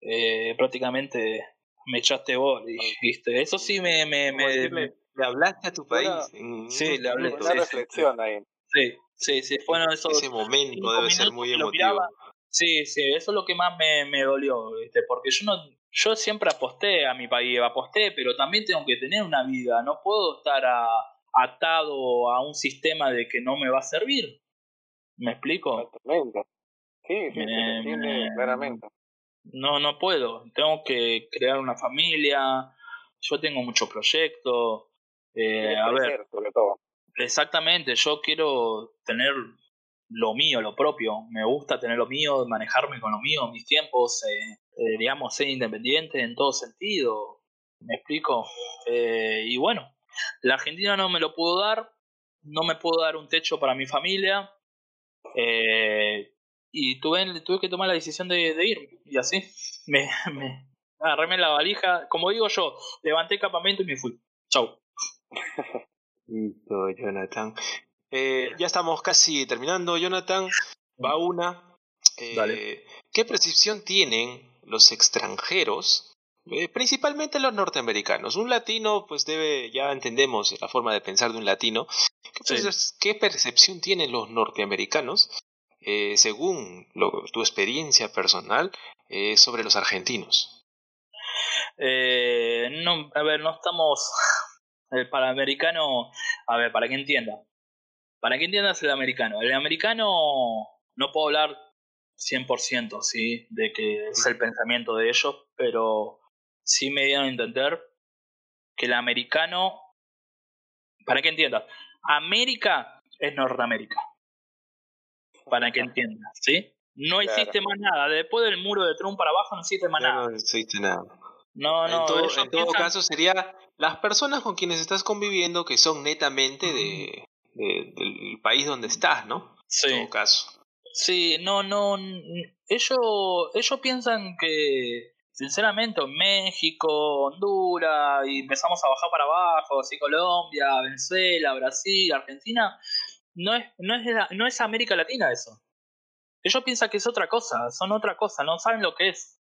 eh, prácticamente me echaste vos, y, ¿viste? Eso sí me... me, me- decirle, le hablaste a tu país. Bueno, sí, le hablé. Una sí, sí, reflexión ahí. sí, sí, sí, fueron esos Ese momento debe ser muy emotivo. miraba. Sí, sí, eso es lo que más me, me dolió, ¿viste? porque yo no, yo siempre aposté a mi país, aposté, pero también tengo que tener una vida, no puedo estar a- atado a un sistema de que no me va a servir. ¿Me explico? Exactamente. Sí, sí, Me- me- claramente. No, no puedo. Tengo que crear una familia. Yo tengo muchos proyectos. Eh, a ver, sobre todo. Exactamente, yo quiero tener lo mío, lo propio. Me gusta tener lo mío, manejarme con lo mío, mis tiempos, eh, eh, digamos, ser independiente en todo sentido. ¿Me explico? Eh, y bueno, la Argentina no me lo pudo dar, no me pudo dar un techo para mi familia. eh, y tuve, tuve que tomar la decisión de, de ir. Y así, [laughs] me, me agarré la valija. Como digo yo, levanté campamento y me fui. Chau. [laughs] Listo, Jonathan. Eh, ya estamos casi terminando, Jonathan. Va una. Eh, Dale. ¿Qué percepción tienen los extranjeros, eh, principalmente los norteamericanos? Un latino, pues debe, ya entendemos la forma de pensar de un latino. ¿Qué, Sí. percep- qué percepción tienen los norteamericanos, eh, según lo- tu experiencia personal, eh, sobre los argentinos? Eh, no, a ver, no estamos. El panamericano. A ver, para que entienda. Para que entiendas el americano. El americano. No puedo hablar 100%, ¿sí? De que es el pensamiento de ellos, pero sí me dieron a entender que el americano. Para que entiendas. América es Norteamérica. Para que entiendas, ¿sí? No Claro. existe más nada. Después del muro de Trump para abajo no existe más nada. no existe nada. No, no, en todo, ellos en todo piensan- caso sería las personas con quienes estás conviviendo que son netamente de, de- del país donde estás, ¿no? Sí. En todo caso. Sí, no, no. Ellos, ellos piensan que, sinceramente, en México, Honduras, y empezamos a bajar para abajo, así Colombia, Venezuela, Brasil, Argentina, no es, no es, no es América Latina eso. Ellos piensan que es otra cosa, son otra cosa, no saben lo que es.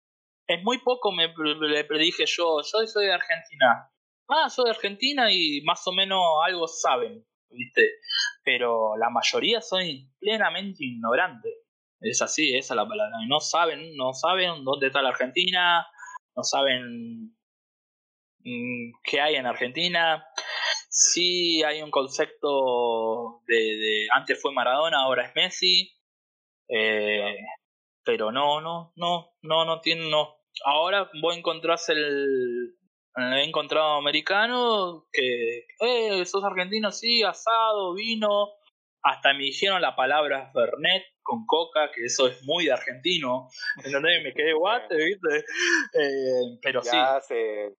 Es muy poco me le predije yo, yo soy de Argentina. Ah, soy de Argentina y más o menos algo saben, ¿viste? pero la mayoría son plenamente ignorantes. Es así, esa es la palabra. No saben, no saben dónde está la Argentina, no saben mm, qué hay en Argentina. Sí hay un concepto de, de antes fue Maradona, ahora es Messi. Eh, pero no, no, no, no, no tiene, no. Ahora vos encontrás el, he encontrado americano que, eh, sos argentino, sí, asado, vino. Hasta me dijeron la palabra Fernet con coca, que eso es muy de argentino. ¿Entendés? Me quedé [laughs] guate, ¿viste? Eh, pero sí, Ya se.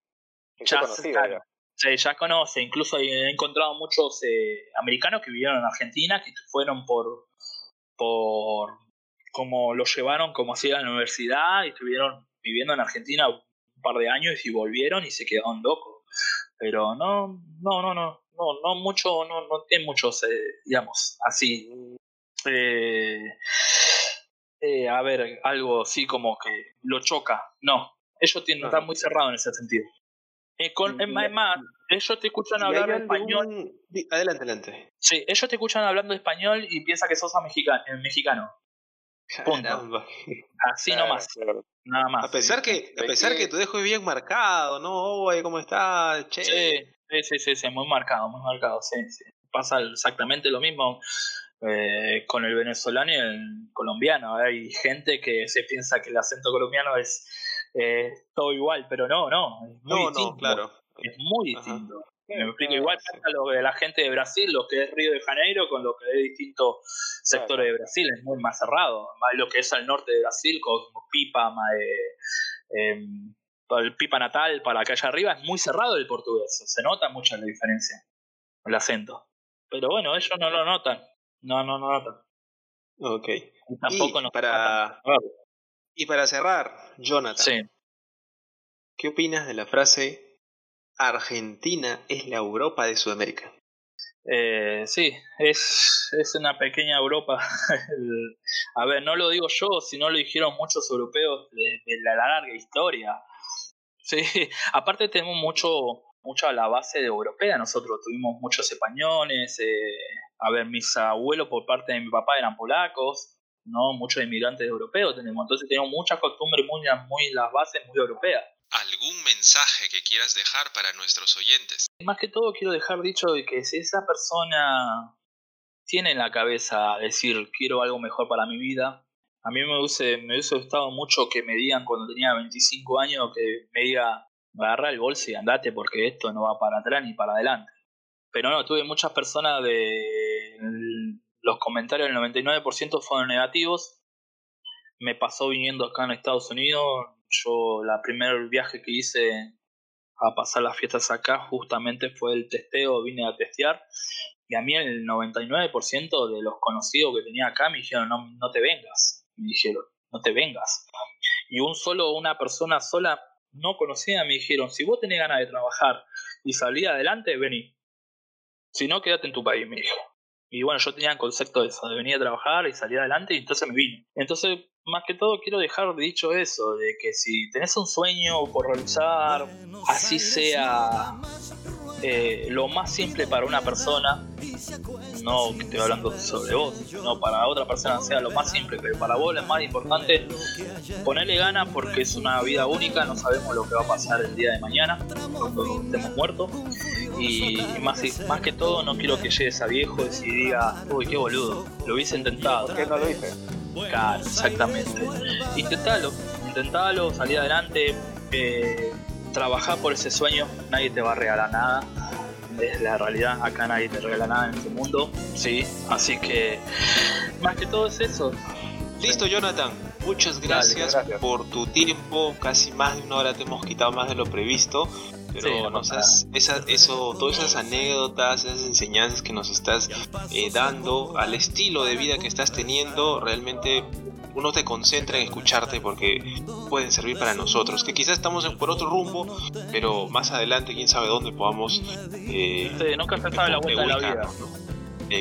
se ya conocido claro, ya. Sí, ya conoce, incluso he encontrado muchos eh, americanos que vivieron en Argentina, que fueron por, por como lo llevaron como hacía en la universidad y estuvieron viviendo en Argentina par de años y volvieron y se quedaron locos. Pero no, no, no, no, no, no mucho, no, no tiene muchos, eh, digamos, así. Eh, eh, a ver, algo así como que lo choca. No, ellos tienen, están muy cerrados en ese sentido. Eh, con, es más, más, ellos te escuchan hablar español. Adelante, adelante. Sí, ellos te escuchan hablando español y piensan que sos mexicano. Punto. [laughs] Así nomás. Nada más. A pesar que, a ¿De pesar que tu dejo es bien marcado, ¿no? Oye, ¿cómo estás? Che. Sí, sí, sí, sí, muy marcado, muy marcado, sí, sí. Pasa exactamente lo mismo eh, con el venezolano y el colombiano. Hay gente que se piensa que el acento colombiano es eh, todo igual, pero no, no, es muy No, distinto. no, claro. Es muy Ajá. Me explico, igual pasa lo de la gente de Brasil, lo que es Río de Janeiro, con lo que es distintos sectores de Brasil, es muy más cerrado. Más lo que es al norte de Brasil, como Pipa, ma- eh, em, el Pipa natal para acá allá arriba, es muy cerrado el portugués. Se nota mucho la diferencia, el acento. Pero bueno, ellos no lo notan. No, no, no notan. Ok. Y tampoco y nos para, notan. y para cerrar, Jonathan, Sí. ¿qué opinas de la frase Argentina es la Europa de Sudamérica? Eh, sí, es, es una pequeña Europa. [laughs] A ver, no lo digo yo, sino lo dijeron muchos europeos de, la larga historia. Sí, [laughs] aparte tenemos mucho, mucho a la base de europea. Nosotros tuvimos muchos españoles. eh, a ver, mis abuelos por parte de mi papá eran polacos, ¿no? Muchos inmigrantes europeos tenemos. Entonces tenemos muchas costumbres muy las bases muy europeas. ¿Algún mensaje que quieras dejar para nuestros oyentes? Más que todo quiero dejar dicho de que si esa persona tiene en la cabeza decir quiero algo mejor para mi vida, a mí me hubiese, me hubiese gustado mucho que me digan cuando tenía 25 años que me diga agarra el bolso y andate porque esto no va para atrás ni para adelante. Pero no, tuve muchas personas de los comentarios del 99% fueron negativos. Me pasó viniendo acá en Estados Unidos. Yo la primer viaje que hice a pasar las fiestas acá justamente fue el testeo, vine a testear y a mí el 99% de los conocidos que tenía acá me dijeron no, no te vengas, me dijeron, no te vengas. Y un solo, una persona sola no conocida me dijeron, si vos tenés ganas de trabajar y salir adelante, vení. Si no, quédate en tu país, me dijo. Y bueno, yo tenía el concepto de eso, de venir a trabajar y salir adelante, y entonces me vine. Entonces, más que todo, quiero dejar dicho eso, de que si tenés un sueño por realizar, así sea eh, lo más simple para una persona, no que estoy hablando sobre vos, no para otra persona sea lo más simple, pero para vos lo más importante, ponerle ganas porque es una vida única, no sabemos lo que va a pasar el día de mañana, cuando estemos muertos. Y más, más que todo, no quiero que llegues a viejo y diga, uy, qué boludo, lo hubiese intentado. ¿Por qué no lo hice? Claro, exactamente. Intentalo, intentalo, salí adelante, eh, trabajá por ese sueño, nadie te va a regalar nada. Es la realidad, acá nadie te regala nada en este mundo, sí. Así que, más que todo es eso. Listo, Jonathan. Muchas gracias, gracias. por tu tiempo. Casi más de una hora te hemos quitado más de lo previsto. Pero Sí, no nos pasa has, esa- eso, todas esas anécdotas, esas enseñanzas que nos estás eh, dando al estilo de vida que estás teniendo, realmente uno te concentra en escucharte porque pueden servir para nosotros. Que quizás estamos en- por otro rumbo, pero más adelante, quién sabe dónde podamos. eh, Sí, nunca se sabe la vuelta de la vida.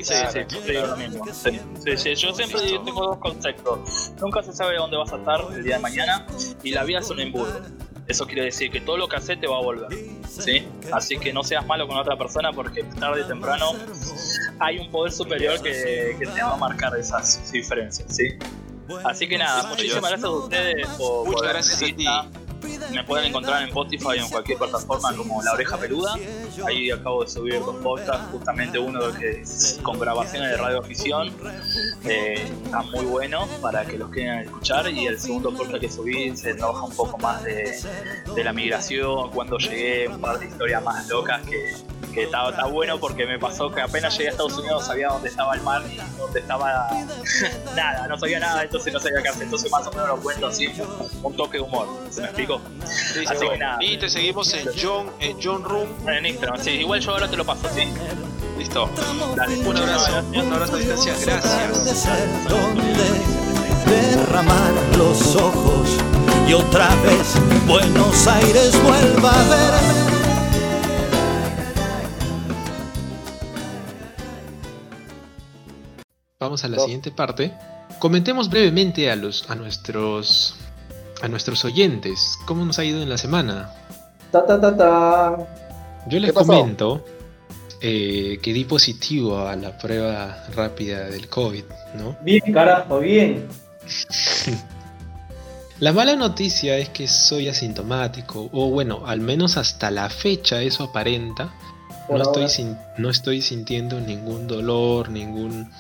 Sí, Exacto. sí, yo te digo lo mismo. Sí, sí, sí, Yo siempre Listo. tengo dos conceptos. Nunca se sabe dónde vas a estar el día de mañana y la vida es un embudo. Eso quiere decir que todo lo que haces te va a volver. ¿sí? Así que no seas malo con otra persona porque tarde o temprano hay un poder superior que, que te va a marcar esas diferencias. ¿sí? Así que nada, muchísimas gracias a ustedes por, Muchas por gracias a ti. Me pueden encontrar en Spotify o en cualquier plataforma como La Oreja Peluda. Ahí acabo de subir dos podcasts, justamente uno que con grabaciones de radioafición. Eh, está muy bueno para que los quieran escuchar. Y el segundo podcast que subí se trabaja un poco más de, la migración, cuando llegué, un par de historias más locas que, que está, está bueno porque me pasó que apenas llegué a Estados Unidos sabía dónde estaba el mar dónde estaba [laughs] nada, no sabía nada, entonces no sabía qué hacer. Entonces más o menos lo cuento así, un toque de humor. ¿Se me explico? Así que nada. Y te seguimos en John, en John Room. En Instagram, sí, igual yo ahora te lo paso, sí. Listo. Dale, Un abrazo, un abrazo a distancia. Gracias. donde derramar los ojos y otra vez Buenos Aires vuelva a verme. Vamos a la siguiente parte. Comentemos brevemente a los a nuestros a nuestros oyentes cómo nos ha ido en la semana. Ta ta ta ta. Yo les comento eh, que di positivo a la prueba rápida del COVID, ¿no? Bien, carajo, bien. [laughs] La mala noticia es que soy asintomático, o bueno, al menos hasta la fecha eso aparenta. No estoy, sin- no estoy sintiendo ningún dolor, ningún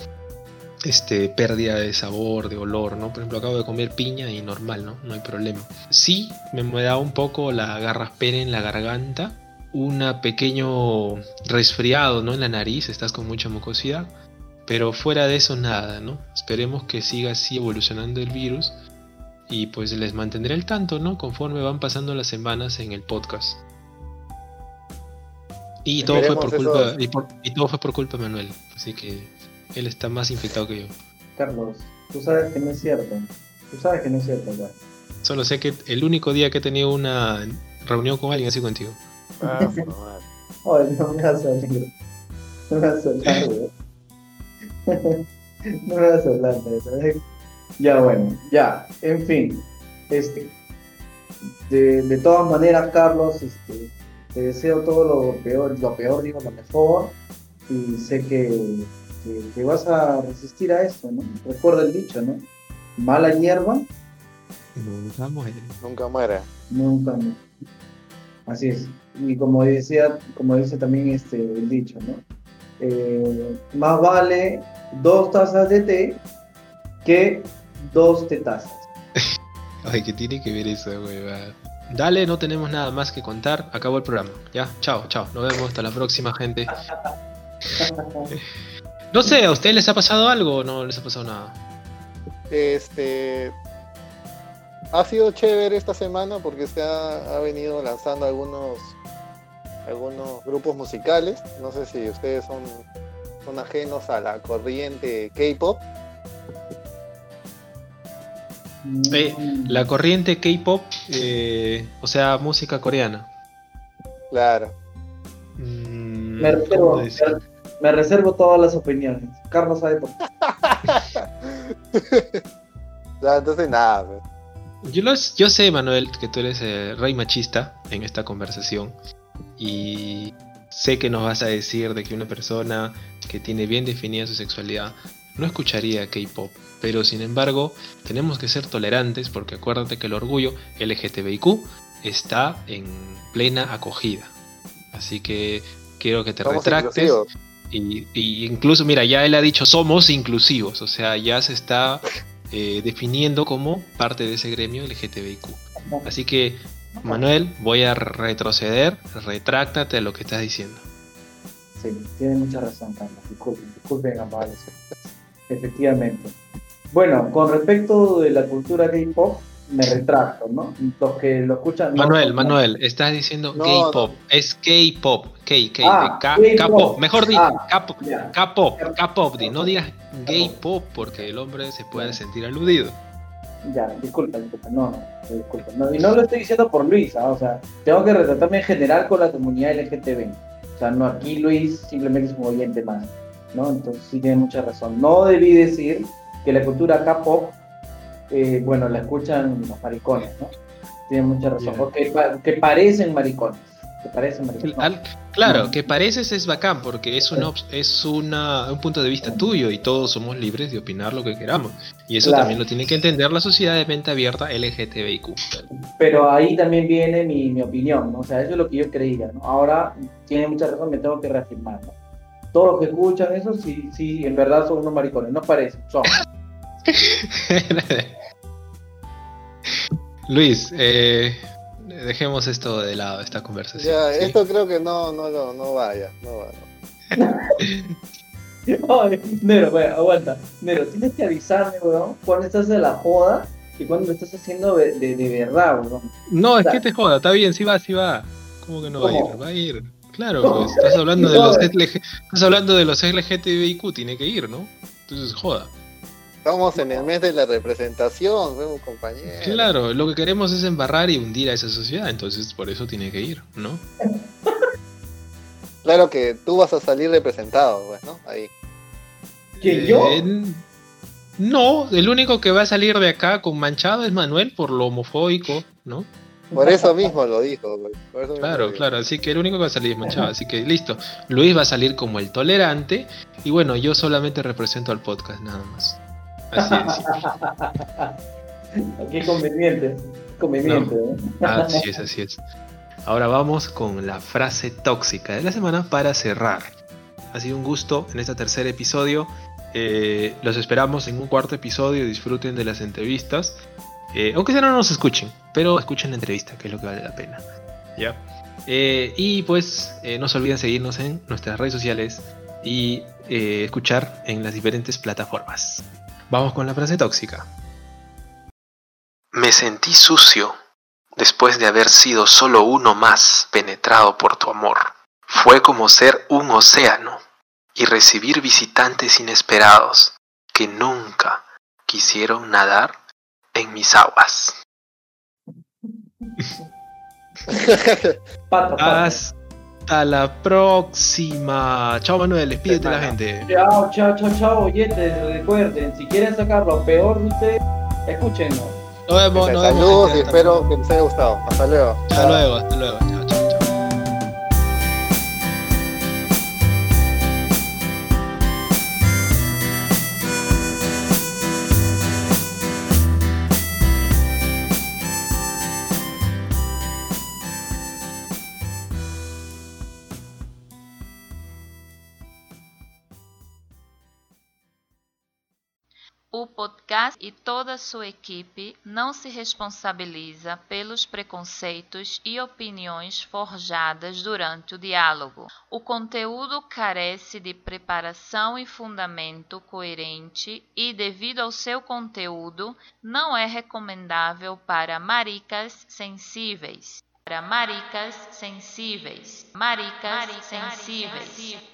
este, pérdida de sabor, de olor, ¿no? Por ejemplo, acabo de comer piña y normal, ¿no? No hay problema. Sí, me, me da un poco la garraspera en la garganta, un pequeño resfriado, ¿no? En la nariz, estás con mucha mucosidad, pero fuera de eso nada, ¿no? Esperemos que siga así evolucionando el virus y pues les mantendré al tanto, ¿no? Conforme van pasando las semanas en el podcast. Y todo fue por culpa y, por- y todo fue por culpa de Manuel, así que él está más infectado que yo. Carlos, tú sabes que no es cierto. Tú sabes que no es cierto, ya. Solo sé que el único día que he tenido una reunión con alguien así contigo. Ah. [laughs] Ay, no me vas a salir. No me vas a [laughs] güey. No me vas a hablar. ¿eh? Ya, bueno, ya. En fin. Este. De, de todas maneras, Carlos, este, te deseo todo lo peor, lo peor, digo, lo mejor. Y sé que, que, que vas a resistir a esto, ¿no? Recuerda el dicho, ¿no? Mala hierba, Nunca muere. Nunca muere. nunca. muere. Así es. Y como decía, como dice también este el dicho, ¿no? Eh, más vale dos tazas de té que dos tetazas. [laughs] Ay, que tiene que ver eso, huevada. Dale, no tenemos nada más que contar. Acabó el programa. Ya, chao, chao. Nos vemos hasta la próxima, gente. [laughs] No sé, ¿a ustedes les ha pasado algo o no les ha pasado nada? Este ha sido chévere esta semana porque se ha, ha venido lanzando algunos algunos grupos musicales. No sé si ustedes son, son ajenos a la corriente K-pop. Eh, La corriente K-pop, eh, o sea, música coreana. Claro. Mm. Me, reservo todas las opiniones. Carlos sabe por qué. [laughs] Entonces nada. pues. Yo, los- yo sé, Manuel, que tú eres el rey machista en esta conversación. Y sé que nos vas a decir de que una persona que tiene bien definida su sexualidad no escucharía K-pop. Pero sin embargo, tenemos que ser tolerantes porque acuérdate que el orgullo LGTBIQ está en plena acogida. Así que quiero que te Somos retractes. inclusivos. Y, y incluso, mira, ya él ha dicho somos inclusivos, o sea, ya se está eh, definiendo como parte de ese gremio LGTBIQ. Así que, Manuel, voy a retroceder, retráctate a lo que estás diciendo. Sí, tiene mucha razón, Carlos. Disculpen, disculpen, amables. Efectivamente. Bueno, con respecto de la cultura K-pop, me retracto, ¿no? Los que lo escuchan. Manuel, Manuel, estás diciendo No, K-pop, es K-pop, K, K, Ah, K. K-pop, mejor di, Ah, K-pop. K-pop, K-pop, di, no digas gay pop porque el hombre se puede sentir aludido. Ya, disculpa, disculpa, no, no, disculpa. No, y no lo estoy diciendo por Luis, ¿ah? o sea, tengo que retratarme en general con la comunidad LGTB. O sea, no aquí Luis simplemente es un oyente más, ¿no? Entonces sí tiene mucha razón. No debí decir que la cultura K-pop, eh, bueno, la escuchan los maricones, ¿no? Tiene mucha razón, porque que parecen maricones, que no. Al- claro, que pareces es bacán porque es, una, es una, un punto de vista tuyo y todos somos libres de opinar lo que queramos. Y eso Claro. también lo tiene que entender la sociedad de mente abierta LGTBIQ. Pero ahí también viene mi, mi opinión, ¿no? O sea, eso es lo que yo creía, ¿no? Ahora tiene mucha razón, me tengo que reafirmar, ¿no? Todos los que escuchan eso, sí, sí, en verdad son unos maricones, no parecen, son. [laughs] Luis, eh, dejemos esto de lado, esta conversación. Ya, ¿sí? esto creo que no, no, no, no vaya, no va, no. [laughs] Ay, Nero, wey, aguanta. Nero, tienes que avisarme, weón, cuando estás de la joda y cuando lo estás haciendo de, de, de verdad, weón. No, es O sea, que te joda, está bien, sí va, sí va. ¿Cómo que no va a ir? Va a ir. Claro, pues, [laughs] estás hablando de los LG estás hablando de los LGTBIQ, tiene que ir, ¿no? Entonces joda. Estamos en el mes de la representación, vemos compañeros. Claro, lo que queremos es embarrar y hundir a esa sociedad, entonces por eso tiene que ir, ¿no? [laughs] Claro que tú vas a salir representado, pues, ¿no? Ahí. ¿Quién, yo? Eh, no, el único que va a salir de acá con manchado es Manuel por lo homofóbico, ¿no? Por eso mismo lo dijo. Por eso mismo Claro, dijo. claro, así que el único que va a salir es manchado, así que listo. Luis va a salir como el tolerante y bueno, yo solamente represento al podcast nada más. Así es. Qué conveniente. Conveniente, ¿eh? Así es, así es. Ahora vamos con la frase tóxica de la semana para cerrar. Ha sido un gusto en este tercer episodio. Eh, los esperamos en un cuarto episodio. Disfruten de las entrevistas. Eh, aunque sea no nos escuchen, pero escuchen la entrevista, que es lo que vale la pena. ¿Ya? Eh, y pues no se olviden seguirnos en nuestras redes sociales y escuchar en las diferentes plataformas. Vamos con la frase tóxica. Me sentí sucio después de haber sido solo uno más penetrado por tu amor. Fue como ser un océano y recibir visitantes inesperados que nunca quisieron nadar en mis aguas. [laughs] Pato, pato. Hasta la próxima. Chao Manuel, despídete de la gente. Chao, chao, chao, chao, oyentes. Recuerden, si quieren sacar lo peor de ustedes, escúchenlo. Nos vemos, nos vemos. Saludos y gente. espero que les haya gustado. Hasta luego. Hasta luego, hasta luego. Podcast e toda sua equipe não se responsabiliza pelos preconceitos e opiniões forjadas durante o diálogo. O conteúdo carece de preparação e fundamento coerente e, devido ao seu conteúdo, não é recomendável para maricas sensíveis. Para maricas sensíveis. Maricas, sensíveis.